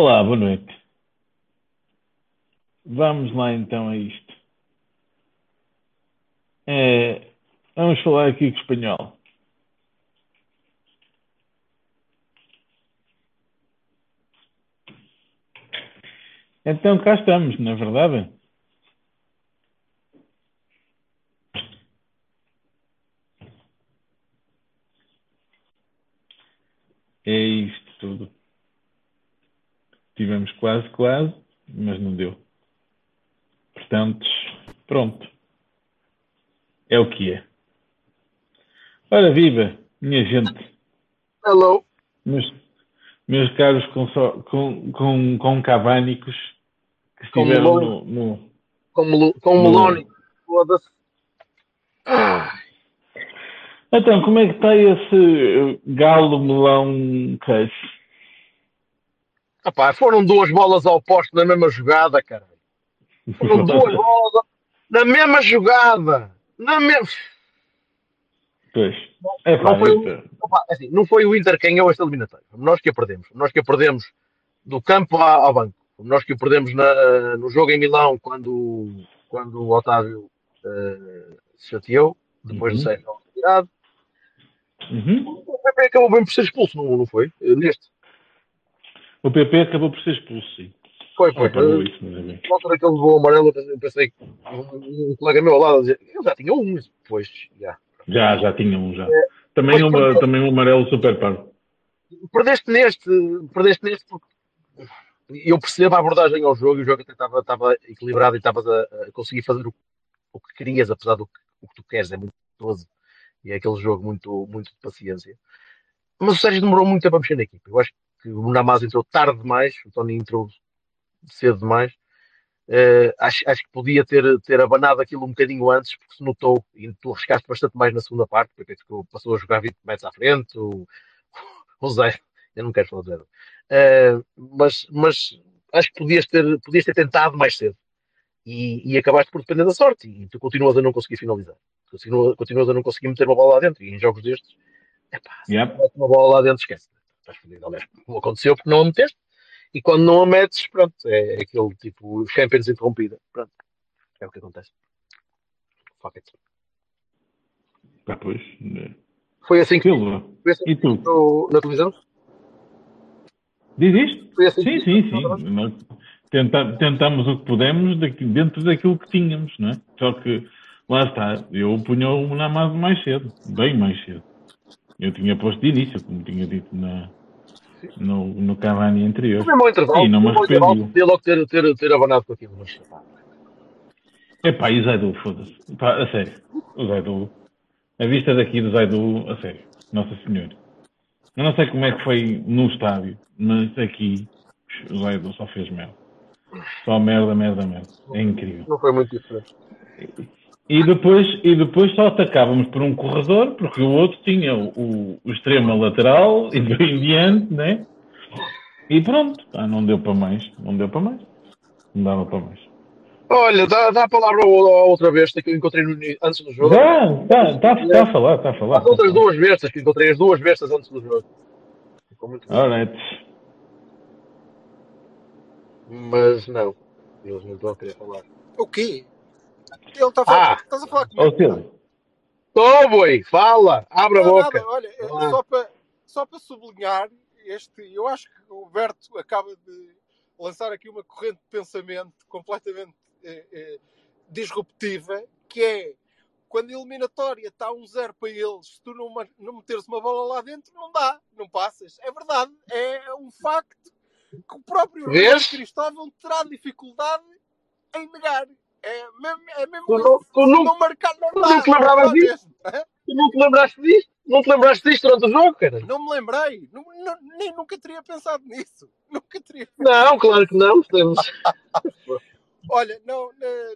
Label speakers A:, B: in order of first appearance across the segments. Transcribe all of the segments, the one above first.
A: Olá, boa noite. Vamos lá então a isto. É, vamos falar aqui com o espanhol. Então cá estamos, não é verdade? É isto tudo. Tivemos quase, quase, mas não deu. Portanto, pronto. É o que é. Ora, viva, minha gente,
B: Hello.
A: meus, meus caros com, com, com cavânicos que
B: Com
A: estiveram
B: melão.
A: no, no,
B: Com, com melónio. Foda-se. Ah,
A: Então, como é que está esse galo melão queijo?
B: Rapaz, foram duas bolas ao poste na mesma jogada, cara. Foram duas bolas ao- na mesma jogada. Na mesma.
A: Pois. É
B: Não foi um-
A: isto-
B: Opa, assim, não foi o Inter quem ganhou esta eliminatória. Nós que a perdemos. Nós que a perdemos do campo ao banco. Nós que a perdemos na- no jogo em Milão quando, quando o Otávio eh, se chateou, depois
A: Uhum.
B: Sérgio retirado.
A: Uhum.
B: O PP acabou bem por ser expulso, não, não foi? Eh, Neste.
A: O PP acabou por ser expulso, sim.
B: Foi, foi.
A: Acabou isso, mas é bem.
B: Na altura que ele levou o amarelo, eu pensei- que um, colega meu ao lado dizia, eu já tinha um, depois, já.
A: Já, já tinha um, já. Também,
B: Mas
A: uma, também um amarelo super parvo.
B: Perdeste neste, perdeste neste porque eu percebo a abordagem ao jogo e o jogo até estava, estava equilibrado e estavas a, a conseguir fazer o, o que querias, apesar do que, o que tu queres, é muito gostoso e é aquele jogo muito, muito de paciência. Mas o Sérgio demorou muito tempo a mexer na equipa. Eu acho que o Namaz entrou tarde demais, o Tony entrou cedo demais. Eh, acho, acho que podia ter, ter abanado aquilo um bocadinho antes, porque se notou, e tu arriscaste bastante mais na segunda parte, porque ficou- passou a jogar 20 metros à frente, o, o Zé, eu não quero falar do Zé, Eh, mas, mas acho que podias ter, podias ter tentado mais cedo e, e acabaste por depender da sorte e tu continuas a não conseguir finalizar, continuas, continuas a não conseguir meter uma bola lá dentro e em jogos destes, epá, se
A: Yep.
B: uma bola lá dentro, esquece. Estás fodido. Aliás, não aconteceu porque não a meteste. E quando não a metes, pronto, é aquele tipo Champions interrompida. Pronto, é o que acontece. Fuck it.
A: Pá, pois. né.
B: Foi assim que
A: Silva.
B: foi assim
A: E tu?
B: no- na televisão?
A: Diz isto?
B: Foi assim
A: Sim,
B: que
A: sim, sim. Nós tenta- tentamos o que pudemos daqui- dentro daquilo que tínhamos, não é? Só que, lá está, eu punha o Namaz mais cedo, bem mais cedo. Eu tinha posto de início, como tinha dito na, no, no Cavani anterior.
B: Mesmo ao intervalo,
A: Sim, não me arrependi.
B: podia logo ter, ter, ter abanado com aquilo. Mas, pá,
A: Epá, e Zaidu, foda-se. A sério. O Zaidu. A vista daqui do Zaidu, a sério. Nossa Senhora. Eu não sei como é que foi no estádio, mas aqui o Zaidu só fez merda. Só merda, merda, merda. É incrível.
B: não foi muito diferente.
A: E depois, e depois só atacávamos por um corredor, porque o outro tinha o, o, o extremo lateral e do em diante, né? E pronto. Ah, não deu para mais. Não deu para mais. Não dava para mais.
B: Olha, dá, dá a palavra outra besta que eu encontrei no antes do jogo.
A: Está tá, tá a falar, está a falar.
B: As outras duas bestas que encontrei, as duas bestas antes do jogo. Ficou muito.
A: Alright.
B: Mas não, eles não estão a querer falar.
C: O quê? Ele está a falar.
B: Ah!
C: Estás a falar
A: Ó
C: comigo?
A: Silvio.
B: Tô, boi, fala, abre a boca.
C: nada, olha,
B: Ah.
C: só para só para sublinhar este, eu acho que o Berto acaba de lançar aqui uma corrente de pensamento completamente eh, eh, disruptiva, que é quando a eliminatória está um zero para eles, se tu não, não meteres uma bola lá dentro, não dá, não passas. É verdade, é um facto que o próprio? Rui Cristóvão terá dificuldade em negar. É mesmo, é mesmo
B: Tu não- tu não-
C: não marcar, não
B: tu não te lembravas disso? Tu não te lembraste disto? Não te lembraste disto durante o jogo, cara?
C: Não me lembrei. Nu- nu- nem nunca teria pensado nisso. Nunca teria.
B: Não, claro que não. Temos...
C: Olha, não,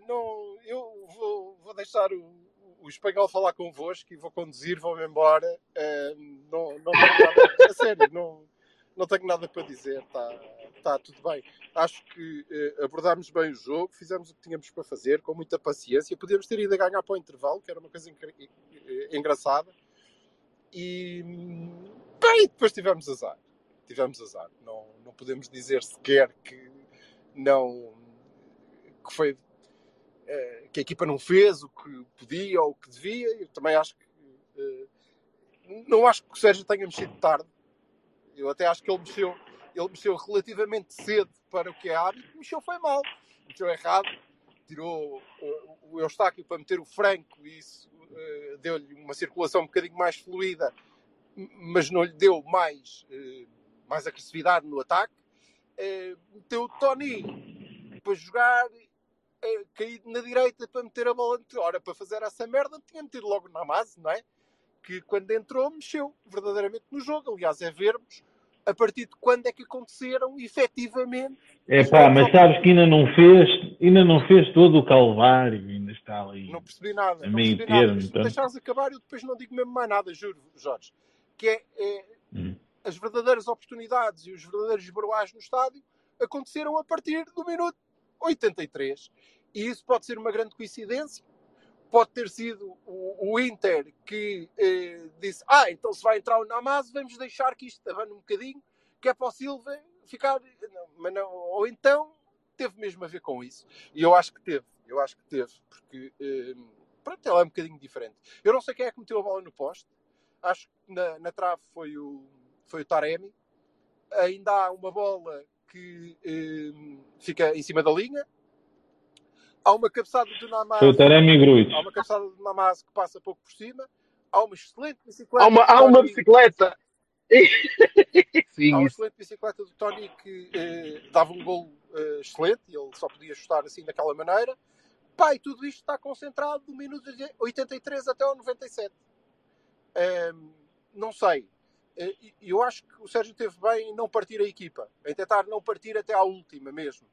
C: não, eu vou, vou deixar o, o espanhol falar convosco e vou conduzir, vou-me embora. Eh, não, não tenho nada, a sério, não, não tenho nada para dizer. Tá, Está tudo bem. Acho que eh, abordámos bem o jogo, fizemos o que tínhamos para fazer, com muita paciência. Podíamos ter ido a ganhar para o intervalo, que era uma coisa engra- eh, engraçada. E bem, depois tivemos azar. Tivemos azar. Não, não podemos dizer sequer que não que foi eh, que a equipa não fez o que podia ou o que devia. Eu também acho que eh, não acho que o Sérgio tenha mexido tarde. Eu até acho que ele mexeu, ele mexeu relativamente cedo para o que é hábito, mexeu foi mal, mexeu errado, tirou uh, o Eustáquio para meter o Franco e isso uh, deu-lhe uma circulação um bocadinho mais fluida, mas não lhe deu mais, uh, mais agressividade no ataque. Uh, meteu o Tony para jogar caído na direita para meter a bola. Ora, para fazer essa merda, tinha metido logo na base, não é? que quando entrou mexeu verdadeiramente no jogo. Aliás, é vermos a partir de quando é que aconteceram efetivamente.
A: É pá, mas sabes que ainda não fez, ainda não fez todo o calvário, ainda está ali.
C: Não percebi nada. Não percebi nada.
A: termo,
C: Mas se
A: então.
C: deixares acabar, eu depois não digo mesmo mais nada, juro, Jorge. Que é, é
A: Hum.
C: as verdadeiras oportunidades e os verdadeiros broais no estádio aconteceram a partir do minuto 83. E isso pode ser uma grande coincidência. Pode ter sido o, o Inter que eh, disse: Ah, então se vai entrar o Namaz, vamos deixar que isto abane um bocadinho, que é para o Silva ficar. Não, mas não, ou então teve mesmo a ver com isso. E eu acho que teve, eu acho que teve, porque eh, pronto, ela é um bocadinho diferente. Eu não sei quem é que meteu a bola no poste, acho que na, na trave foi o, foi o Taremi. Ainda há uma bola que eh, fica em cima da linha. Há uma cabeçada do Namaz.
A: Foi o Taremi Gruitch.
C: Há uma cabeçada do Namaz que passa pouco por cima. Há uma excelente bicicleta.
B: Há uma,
C: do
B: há uma bicicleta.
C: Há
B: Sim,
C: uma
B: isso.
C: excelente bicicleta do Tony que eh, dava um gol eh, excelente e ele só podia chutar assim daquela maneira. Pai, tudo isto está concentrado do minuto 83 até ao 97. Ehm, não sei. Eh, e eu acho que o Sérgio teve bem em não partir a equipa, em tentar não partir até à última mesmo.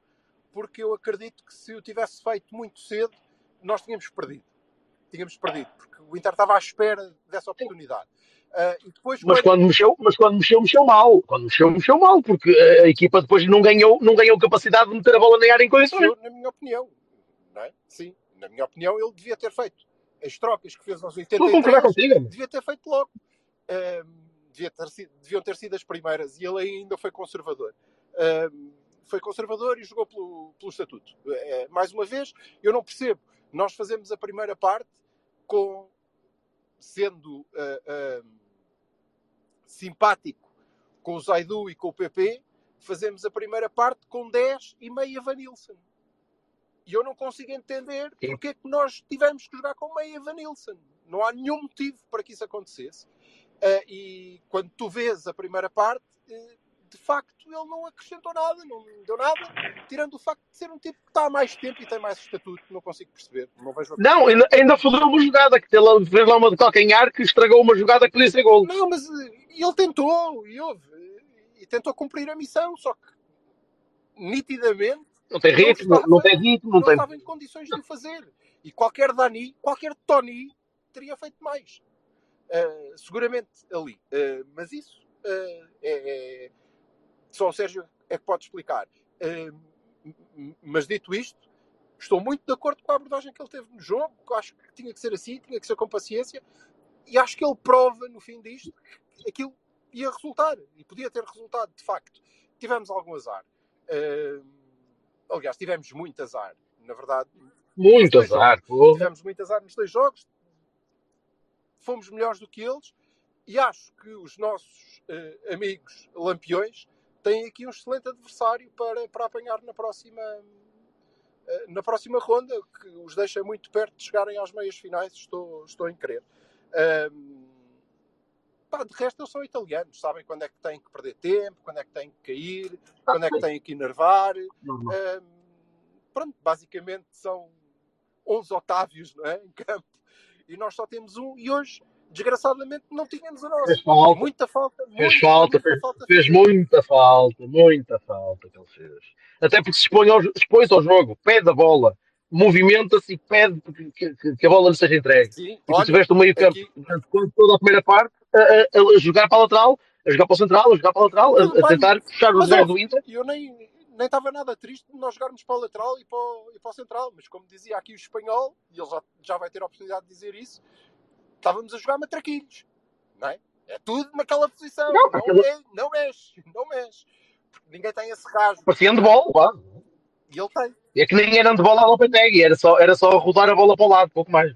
C: Porque eu acredito que se o tivesse feito muito cedo, nós tínhamos perdido. Tínhamos perdido, porque o Inter estava à espera dessa oportunidade. E depois,
B: Mas
C: quando-
B: quando mexeu, mas quando mexeu, mexeu mal. Quando mexeu, mexeu mal, porque a, equipa depois não ganhou, não ganhou capacidade de meter a bola na área em condições.
C: Eu, na minha opinião, não é? Sim, na minha opinião, ele devia ter feito as trocas que fez aos
B: Estou a concordar
C: 83,
B: contigo.
C: devia ter feito logo. Ahm, devia ter deviam ter sido as primeiras e ele ainda foi conservador. Ahm, foi conservador e jogou pelo, pelo estatuto. Eh, mais uma vez, eu não percebo. Nós fazemos a primeira parte com sendo ah, ah, simpático com o Zaidu e com o PP, fazemos a primeira parte com 10 e meia Vanilson. E eu não consigo entender
B: Sim.
C: porque é que nós tivemos que jogar com meia Vanilson. Não há nenhum motivo para que isso acontecesse. Ah, e quando tu vês a primeira parte, eh, de facto ele não acrescentou nada, não deu nada, tirando o facto de ser um tipo que está há mais tempo e tem mais estatuto. Não consigo perceber. Não vejo
B: Não, ainda, ainda fodeu uma jogada, que ele fez lá uma de calcanhar que estragou uma jogada que podia ser gol.
C: Não, mas eh, ele tentou e houve. E tentou cumprir a missão, só que nitidamente
B: Não tem ritmo, não tem ritmo, não
C: não
B: tem.
C: estava em condições de o fazer. E qualquer Dani, qualquer Tony teria feito mais. Uh, seguramente ali. Uh, mas isso uh, é, é- só o Sérgio é que pode explicar. Uh, mas dito isto, estou muito de acordo com a abordagem que ele teve no jogo. que Acho que tinha que ser assim, tinha que ser com paciência. E acho que ele prova no fim disto que aquilo ia resultar. E podia ter resultado, de facto. Tivemos algum azar. Uh, aliás, tivemos muito azar. Na verdade,
B: Muito azar. porra.
C: tivemos muito azar nos dois jogos, fomos melhores do que eles e acho que os nossos eh, amigos lampiões têm aqui um excelente adversário para, para apanhar na próxima, eh, na próxima ronda, que os deixa muito perto de chegarem às meias finais, estou, estou em crer. Ahm, pá, de resto, eles são italianos, sabem quando é que têm que perder tempo, quando é que têm que cair, quando é que têm que enervar.
B: Normal.
C: Ahm, pronto, basicamente são 11 Otávios não é? em campo e nós só temos um. E hoje, desgraçadamente, não tínhamos o nosso.
B: Fez falta,
C: Muita falta.
B: fez
C: muita,
B: falta,
C: muita
B: fez,
C: falta
B: fez muita falta, muita falta que ele fez. Até porque se expõe ao, expõe-se ao jogo, pede a bola, movimenta-se e pede que, que- que a bola lhe seja entregue.
C: Sim,
B: E tu
C: olha,
B: tiveste o meio campo durante toda a primeira parte a, a- a jogar para a lateral a jogar para o central, a jogar para a lateral, a, a tentar
C: mas,
B: gajos
C: ó,
B: do Inter.
C: E eu nem nem estava nada triste de nós jogarmos para o lateral e para o, e para o central, mas como dizia aqui o espanhol, e ele já, já vai ter a oportunidade de dizer isso, estávamos a jogar matraquilhos, não é? É tudo naquela posição,
B: Não,
C: não, é, não mexe, não mexe, porque ninguém tem esse rasgo,
B: Parecia handball, lá.
C: e ele tem.
B: É que nem era handball à Lopetegui, era só, era só rodar a bola para o lado, pouco mais.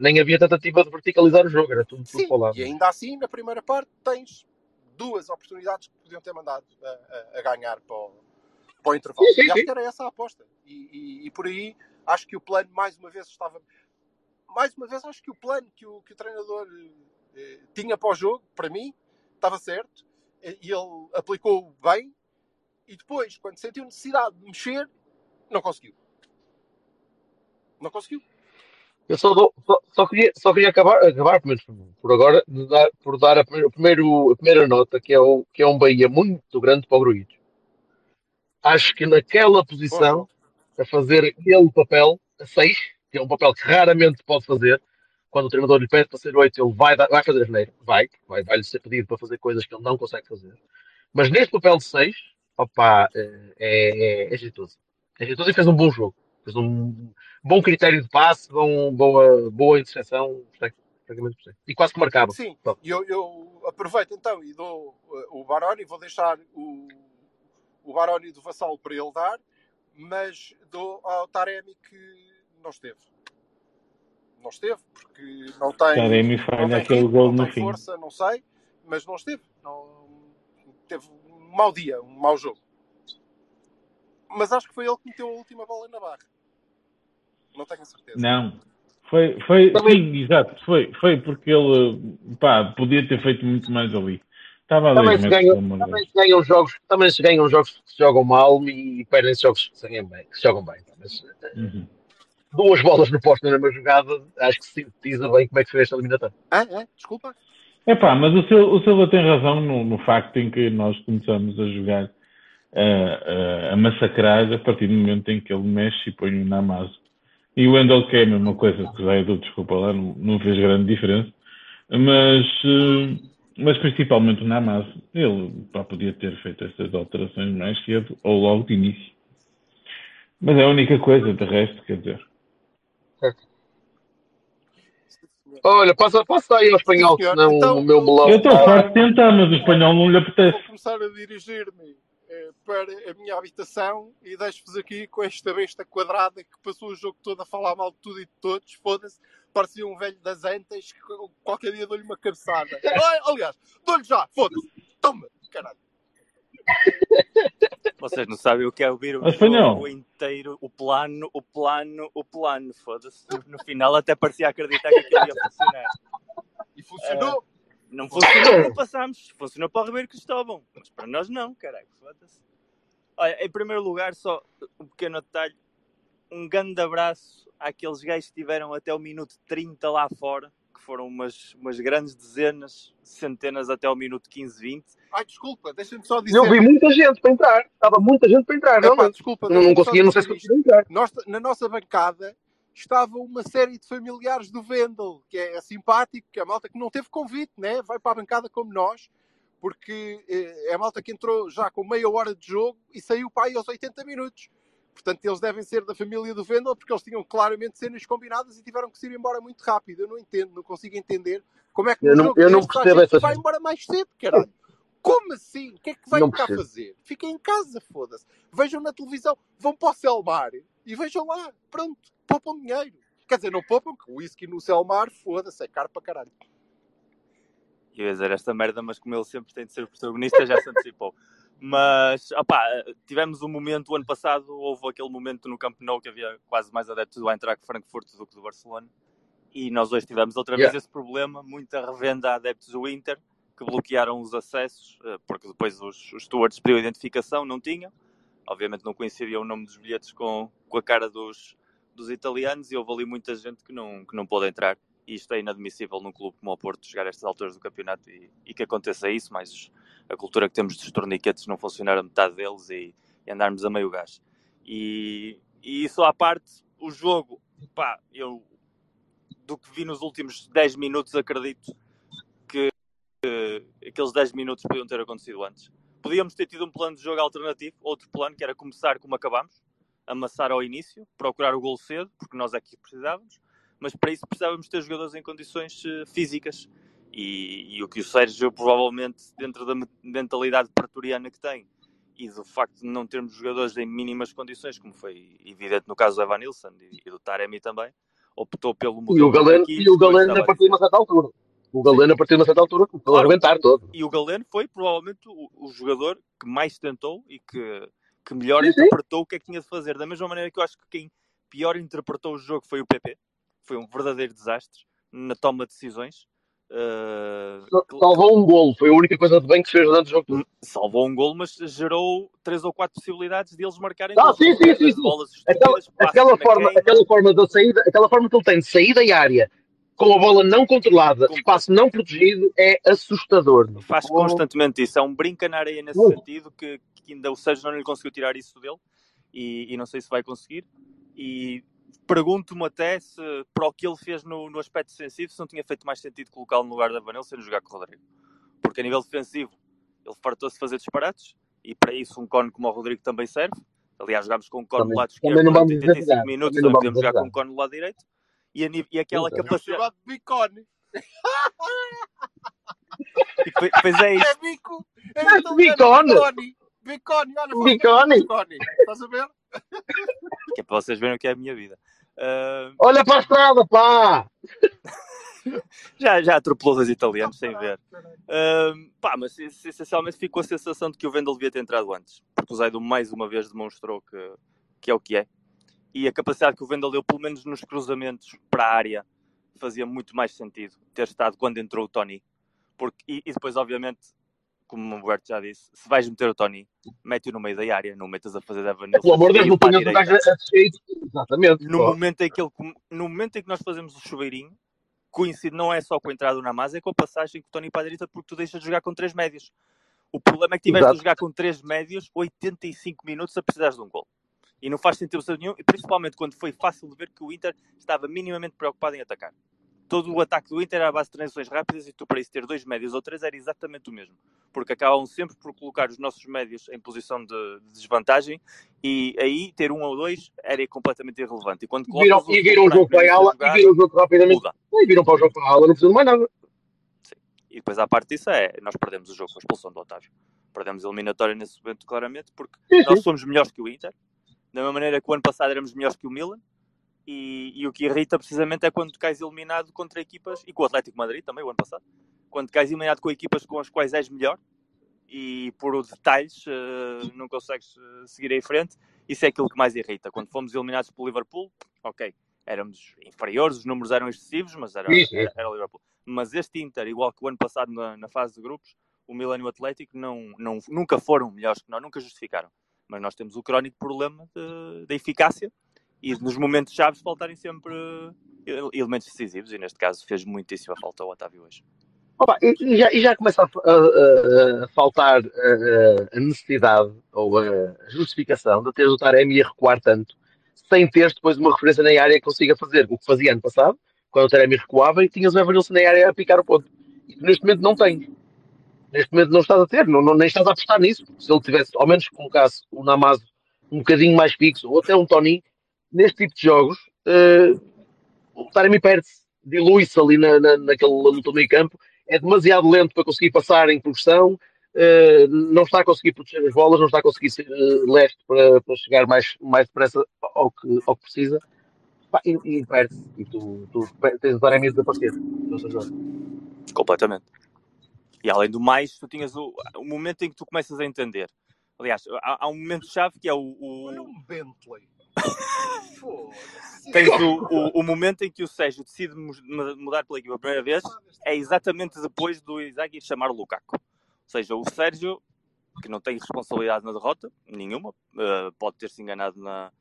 B: Nem havia tentativa de verticalizar o jogo, era tudo, tudo
C: Sim,
B: para o lado.
C: e ainda assim, na primeira parte, tens duas oportunidades que podiam ter mandado a, a- a ganhar para o, para o intervalo.
B: Sim, sim,
C: e acho
B: sim.
C: que era essa a aposta. E, e- e por aí, acho que o plano, mais uma vez, estava. Mais uma vez, acho que o plano que o, que o treinador eh, tinha para o jogo, para mim, estava certo. E ele aplicou bem. E depois, quando sentiu necessidade de mexer, não conseguiu. Não conseguiu.
B: Eu só, dou- só, só queria, só queria acabar, acabar pelo menos por agora, dar, por dar a, primeiro, a primeira nota, que é, o, que é um Bahia muito grande para o Gruídos. Acho que naquela posição, a fazer aquele papel, a 6, que é um papel que raramente pode fazer, quando o treinador lhe pede para ser 8, ele vai, vai fazer asneira, vai, vai, vai-lhe ser pedido para fazer coisas que ele não consegue fazer. Mas neste papel de 6, opa, é, é, é jeitoso. É e fez um bom jogo. Fez um bom critério de passe, bom, boa, boa interseção. E quase que marcava.
C: Sim,
B: Bom.
C: eu, eu aproveito então e dou uh, o Baroni, vou deixar o, o Baroni do Vassal para ele dar, mas dou ao Taremi que não esteve. Não esteve, porque não tem,
A: Taremi
C: não tem
A: aquele
C: ritmo,
A: gol
C: não
A: no
C: tem
A: fim.
C: força, não sei, mas não esteve. Não, teve um mau dia, um mau jogo. Mas acho que foi ele que meteu a última bola na barra. Não tenho a certeza.
A: Não. Foi, foi,
B: Também-
A: sim, exato, foi, foi porque ele, pá, podia ter feito muito mais ali. Estava
B: Também se, ganham, também se ganham jogos, também se ganham jogos que se jogam mal e perdem-se jogos que se ganham bem, que se jogam bem. Mas
A: Uhum.
B: Duas bolas no posto na mesma jogada, acho que se sintetiza bem como é que foi esta eliminatória.
C: Ah, é? Desculpa.
A: Epá, mas o, Sil- o Silva tem razão no, no facto em que nós começamos a jogar, a, a, a massacrar a partir do momento em que ele mexe e põe o Namazo. E o Wendell que é a mesma coisa, que o Zé Edu, desculpa lá, não, não fez grande diferença. Mas, eh, mas principalmente o Namazo. Ele pá, podia ter feito estas alterações mais cedo ou logo de início. Mas é a única coisa, de resto, quer dizer.
B: Olha, passa, passa aí ao espanhol,
C: Sim,
B: senão
C: Então,
B: o meu
C: eu-
B: melão.
A: Eu estou farto de tentar, mas o espanhol não lhe
C: Vou
A: apetece.
C: começar a dirigir-me eh, para a minha habitação e deixo-vos aqui com esta besta quadrada que passou o jogo todo a falar mal de tudo e de todos. Foda-se, parecia um velho das antas. que Qualquer dia dou-lhe uma cabeçada. Aliás, dou-lhe já, foda-se. Toma, caralho.
D: Vocês não sabem o que é ouvir o
A: espanhol.
D: jogo inteiro, o plano, o plano, o plano, foda-se. No final até parecia acreditar que aquilo ia funcionar.
C: E funcionou.
D: Não funcionou para passámos, funcionou para o Ribeiro Cristóvão, mas para nós não, caralho, foda-se. Olha, em primeiro lugar, só um pequeno detalhe, um grande abraço àqueles gajos que estiveram até o minuto 30 lá fora, que foram umas, umas grandes dezenas, centenas até o minuto 15, 20.
C: Ai, desculpa, deixa-me só dizer.
B: Eu vi muita gente para entrar, estava muita gente para entrar, realmente.
C: desculpa,
B: Não, não conseguia, não sei se conseguia entrar.
C: Nós, na nossa bancada estava uma série de familiares do Vendel, que é simpático, que é a malta que não teve convite, né? vai para a bancada como nós, porque eh, é a malta que entrou já com meia hora de jogo e saiu para aí aos 80 minutos. Portanto, eles devem ser da família do Vendel, porque eles tinham claramente cenas combinadas e tiveram que se ir embora muito rápido. Eu não entendo, não consigo entender como é que
B: Eu não-
C: jogo
B: eu não percebo essa
C: vai embora mais cedo, caralho. Como assim? O que é que vai cá fazer? Fiquem em casa, foda-se. Vejam na televisão, vão para o Selmar e vejam lá. Pronto, poupam dinheiro. Quer dizer, não poupam, que o whisky no Selmar, foda-se, é caro para caralho.
D: Eu ia dizer esta merda, mas como ele sempre tem de ser o protagonista, já se antecipou. Mas, opá, tivemos um momento, o ano passado, houve aquele momento no Camp Nou que havia quase mais adeptos do Eintracht Frankfurt do que do Barcelona. E nós hoje tivemos outra vez
B: Yeah.
D: esse problema, muita revenda a adeptos do Inter, que bloquearam os acessos, eh, porque depois os, os stewards pediam identificação, não tinham. Obviamente não coincidia o nome dos bilhetes com, com a cara dos, dos italianos e houve ali muita gente que não, que não pôde entrar. E isto é inadmissível num clube como o Porto chegar a estas alturas do campeonato e, e que aconteça isso, mas a cultura que temos dos torniquetes não funcionar a metade deles e, e andarmos a meio gás. E, e isso à parte, o jogo, pá, eu do que vi nos últimos 10 minutos acredito que eh, aqueles 10 minutos podiam ter acontecido antes. Podíamos ter tido um plano de jogo alternativo, outro plano, que era começar como acabámos, amassar ao início, procurar o gol cedo, porque nós é que precisávamos, mas para isso precisávamos ter jogadores em condições uh, físicas. E, e, o que o Sérgio, provavelmente, dentro da mentalidade pretoriana que tem e do facto de não termos jogadores em mínimas condições, como foi evidente no caso do Evan Nilsson e, e do Taremi também, optou pelo modelo.
B: E o Galeno, e o Galeno a partir de uma certa altura. O Galeno, a partir de uma certa altura, começou claro. a arrebentar todo.
D: E o Galeno foi provavelmente o, o jogador que mais tentou e que, que melhor sim, interpretou sim. o que é que tinha de fazer. Da mesma maneira que eu acho que quem pior interpretou o jogo foi o PP. Foi um verdadeiro desastre na toma de decisões. Uh,
B: salvou um golo, foi a única coisa de bem que fez durante o jogo.
D: Salvou um golo, mas gerou três ou quatro possibilidades de eles marcarem
B: ah, sim, sim, sim, sim. Aquela, aquela forma, aquela forma da saída, aquela forma que ele tem de sair da área com a bola não controlada, com espaço não protegido, é assustador.
D: Faz oh. constantemente isso, é um brinca na areia nesse sentido que, que, ainda o Sérgio não lhe conseguiu tirar isso dele e, e não sei se vai conseguir. E pergunto-me até se, para o que ele fez no, no aspecto defensivo, se não tinha feito mais sentido colocá-lo no lugar da Vanel sem jogar com o Rodrigo. Porque a nível defensivo, ele fartou-se de fazer disparates e para isso um cone como o Rodrigo também serve. Aliás, jogámos com um cone no lado esquerdo durante 85 minutos, não podemos jogar com um cone no lado direito e, a, e aquela Exato. capacidade.
C: É bicone.
D: E depois é isso.
C: É bico. É
B: bicone.
C: Bicone. Olha,
B: bicone.
C: bicone. Estás a ver?
D: Que é para vocês verem o que é a minha vida. Uh...
B: Olha para a estrada, pá!
D: já, já atropelou os italianos sem ver. Uh, pá, mas essencialmente ficou a sensação de que o Vendel devia ter entrado antes. Porque o Zaido mais uma vez demonstrou que, que é o que é e a capacidade que o Vendel deu, pelo menos nos cruzamentos para a área, fazia muito mais sentido ter estado quando entrou o Tony. Porque, e, e depois, obviamente, como o Roberto já disse, se vais meter o Tony, mete-o no meio da área, não metas a fazer da Vanilla.
B: Pelo amor de Deus, não ponhas o gajo Exatamente.
D: No momento, em que ele, no momento em que nós fazemos o chuveirinho, coincide não é só com a entrada na masa, é com a passagem com o Tony para a direita, porque tu deixas de jogar com três médios. O problema é que tiveste de jogar com três médios 85 minutos a precisar de um gol e não faz sentido nenhum, e principalmente quando foi fácil de ver que o Inter estava minimamente preocupado em atacar. Todo o ataque do Inter era a base de transições rápidas e tu, para isso ter dois médios ou três, era exatamente o mesmo. Porque acabam sempre por colocar os nossos médios em posição de, de desvantagem e aí ter um ou dois era completamente irrelevante.
B: E, quando viram, e viram o jogo para a ala e viram o jogo rapidamente. E viram para o jogo para a ala, não precisam mais nada.
D: Sim. E depois, à parte disso, é nós perdemos o jogo com a expulsão do Otávio. Perdemos a eliminatória nesse momento, claramente, porque sim, nós somos melhores que o Inter da mesma maneira que o ano passado éramos melhores que o Milan. E, e, o que irrita precisamente é quando cais eliminado contra equipas, e com o Atlético Madrid também, o ano passado, quando cais eliminado com equipas com as quais és melhor e por detalhes uh, não consegues uh, seguir em frente, isso é aquilo que mais irrita. Quando fomos eliminados pelo Liverpool, ok, éramos inferiores, os números eram excessivos, mas era, era, era o Liverpool. Mas este Inter, igual que o ano passado na, na fase de grupos, o Milan e o Atlético não, não, nunca foram melhores que nós, nunca justificaram mas nós temos o crónico problema da eficácia e nos momentos chaves faltarem sempre elementos decisivos, e neste caso fez muitíssima falta ao Otávio hoje.
B: Opa, e, já, e, já, começa a, a, a faltar a, a, necessidade ou a justificação de teres o Taremi a recuar tanto, sem teres depois uma referência na área que consiga fazer o que fazia ano passado, quando o Taremi recuava e tinhas o Evanilson na área a picar o ponto. E neste momento não tens neste momento não estás a ter, não, não, nem estás a apostar nisso. Se ele tivesse, ao menos colocasse o Namazo um bocadinho mais fixo, ou até um Tony, neste tipo de jogos, uh, o Taremi perde-se, dilui-se ali na, na, naquele luta meio campo, é demasiado lento para conseguir passar em progressão, uh, não está a conseguir proteger as bolas, não está a conseguir ser uh, leste para, para chegar mais, mais depressa ao que, ao que precisa. Pá, e, e perde-se, e tu, tu tens o Taremi a desaparecer.
D: Completamente. E além do mais, tu tinhas o, o momento em que tu começas a entender. Aliás, há, há um momento-chave que é o. o...
C: Olha um Bentley.
D: Tens o, o, o, momento em que o Sérgio decide mudar pela equipa a primeira vez, é exatamente depois do Isaac ir chamar o Lukaku. Ou seja, o Sérgio, que não tem responsabilidade na derrota, nenhuma, uh, pode ter-se enganado na,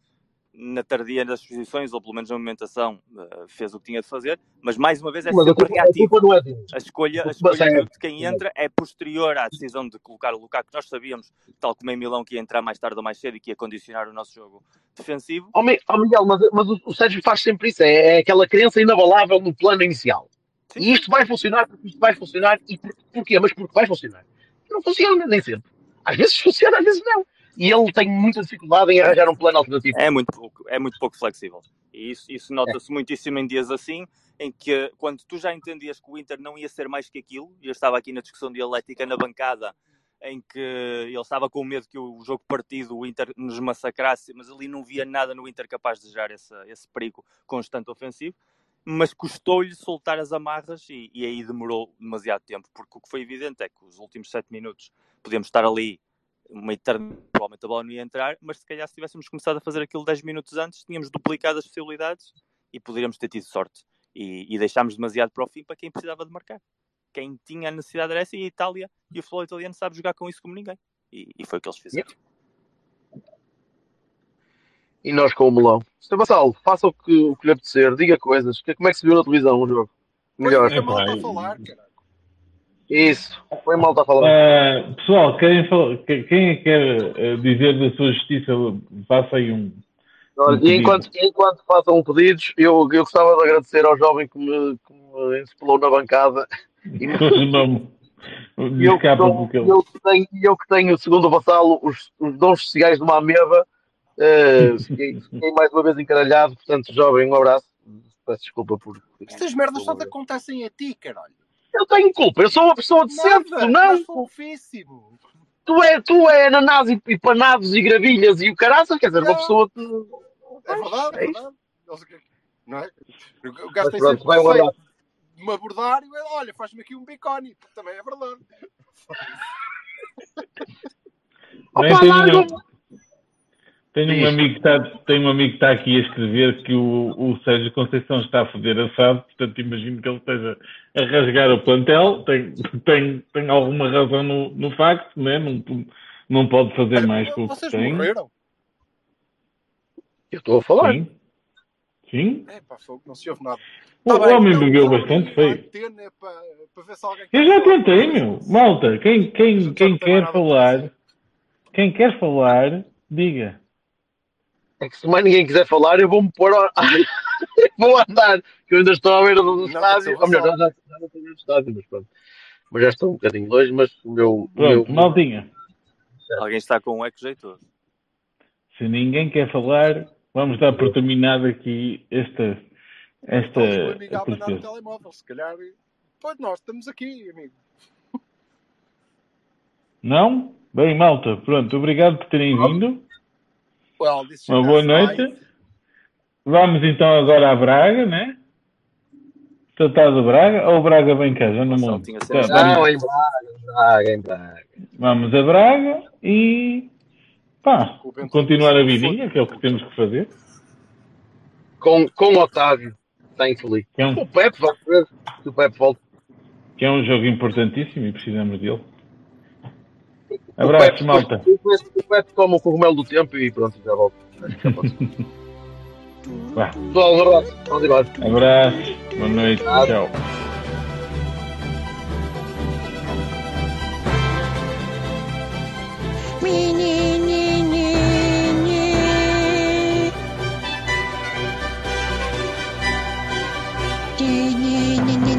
D: na tardia das posições, ou pelo menos na movimentação, uh, fez o que tinha de fazer, mas mais uma vez é mas sempre reativo. A, é a escolha, a escolha de quem entra é posterior à decisão de colocar o Lukaku. Nós sabíamos, tal como em Milão, que ia entrar mais tarde ou mais cedo e que ia condicionar o nosso jogo defensivo.
B: Oh, Miguel, mas, mas o, Sérgio faz sempre isso, é, é aquela crença inabalável no plano inicial.
D: Sim.
B: E isto vai funcionar porque isto vai funcionar. E por, porquê? Mas porque vai funcionar. Não funciona, nem sempre. Às vezes funciona, às vezes não. E ele tem muita dificuldade em arranjar um plano alternativo.
D: É muito pouco, é muito pouco flexível. E isso, isso nota-se muitíssimo em dias assim, em que quando tu já entendias que o Inter não ia ser mais que aquilo, e eu estava aqui na discussão dialética na bancada, em que ele estava com medo que o jogo partido o Inter nos massacrasse, mas ali não via nada no Inter capaz de gerar esse, esse perigo constante ofensivo. Mas custou-lhe soltar as amarras e, e aí demorou demasiado tempo, porque o que foi evidente é que os últimos sete minutos podíamos estar ali uma eternidade, provavelmente a bola não ia entrar, mas se calhar se tivéssemos começado a fazer aquilo 10 minutos antes, tínhamos duplicado as possibilidades e poderíamos ter tido sorte. E, e deixámos demasiado para o fim para quem precisava de marcar. Quem tinha a necessidade era essa e a Itália e o futebol italiano sabe jogar com isso como ninguém. E, e foi o que eles fizeram.
B: E nós com o melão. Sr. Vassalo, faça o que, o que lhe apetecer, diga coisas. Que- Como é que se viu na televisão o jogo? Melhor.
C: Foi mal
A: Epá,
C: a falar, caralho.
B: Isso. Foi mal está a falar.
A: Ah, pessoal, querem falar, que- quem é que quer eh, dizer da sua justiça? Faça aí um.
B: Olha,
A: um
B: e enquanto, enquanto façam pedidos, eu, eu gostava de agradecer ao jovem que me, que me instalou na bancada. E
A: o nome.
B: Eu, que sou- eu, que tenho, eu que tenho, segundo o Vassalo, os, os dons sociais de uma ameba, eh, fiquei, fiquei mais uma vez encaralhado. Portanto, jovem, um abraço. Peço desculpa por.
C: Estas merdas só te acontecem a ti, caralho.
B: Eu tenho culpa, eu sou uma pessoa decente,
C: Nada,
B: tu não.
C: fofíssimo.
B: Tu é, tu é ananás e, e panados e gravilhas e o caraças, quer dizer, uma
C: Não.
B: pessoa que.
C: É verdade, é
B: É isso.
C: verdade. Não é? O gajo tem sempre
B: vai
C: de me abordar e olha, faz-me aqui um bicone, também é verdade.
B: Opa, larga-me.
A: Tenho um amigo que está, tenho um amigo que está aqui a escrever que o, o Sérgio Conceição está a foder assado, portanto imagino que ele esteja a rasgar o plantel, tem, tem, tem alguma razão no, no facto, né? não, não pode fazer mais com o que
C: Vocês
A: tem.
C: morreram?
B: Eu estou a falar.
A: Sim. Sim.
C: É pá, fogo, não se ouve nada.
A: O
C: Tá bem,
A: homem
C: então,
A: bebeu
C: então,
A: bastante feio.
C: é para, para ver se alguém
A: Eu já tentei, meu. Malta, quem, quem, quem quer falar, quem quer falar, diga.
B: É que se mais ninguém quiser falar, eu vou-me pôr. ao- vou andar, que eu ainda estou à beira do
C: Não,
B: estádio. Ou melhor,
C: Vassalo.
B: já, já não estou no estádio, mas pronto. Mas já estou um bocadinho longe, mas o meu.
A: Pronto,
B: meu
A: maldinha.
D: Alguém está com um eco jeitoso.
A: Se ninguém quer falar, vamos dar por terminado aqui esta. esta
C: Então, amigo a o
A: processo.
C: telemóvel, se calhar. Pois nós estamos aqui, amigo.
A: Não? Bem, malta, pronto, obrigado por terem vindo.
C: Well, this
A: Uma boa noite.
C: life.
A: Vamos então agora à Braga, né? Tratado de Braga ou Braga vem cá? Já não me lembro.
D: tinha
A: Tá, vamos-
B: Não, em Braga, em Braga, em Braga.
A: Vamos a Braga e pá,
C: O
A: continuar a vidinha, que é o que temos que fazer.
B: Com, com o Otávio, thankfully.
A: É um,
B: O Pepe, vamos ver se o Pepe volta.
A: que é um jogo importantíssimo e precisamos dele.
B: É
A: abraço,
B: Pepe,
A: malta.
B: O Pepe toma o cogumelo do tempo e pronto, já
A: volto.
B: Pessoal, um abraço. Vamos.
A: Abraço. Boa noite. Tchau. Tchau. Yeah.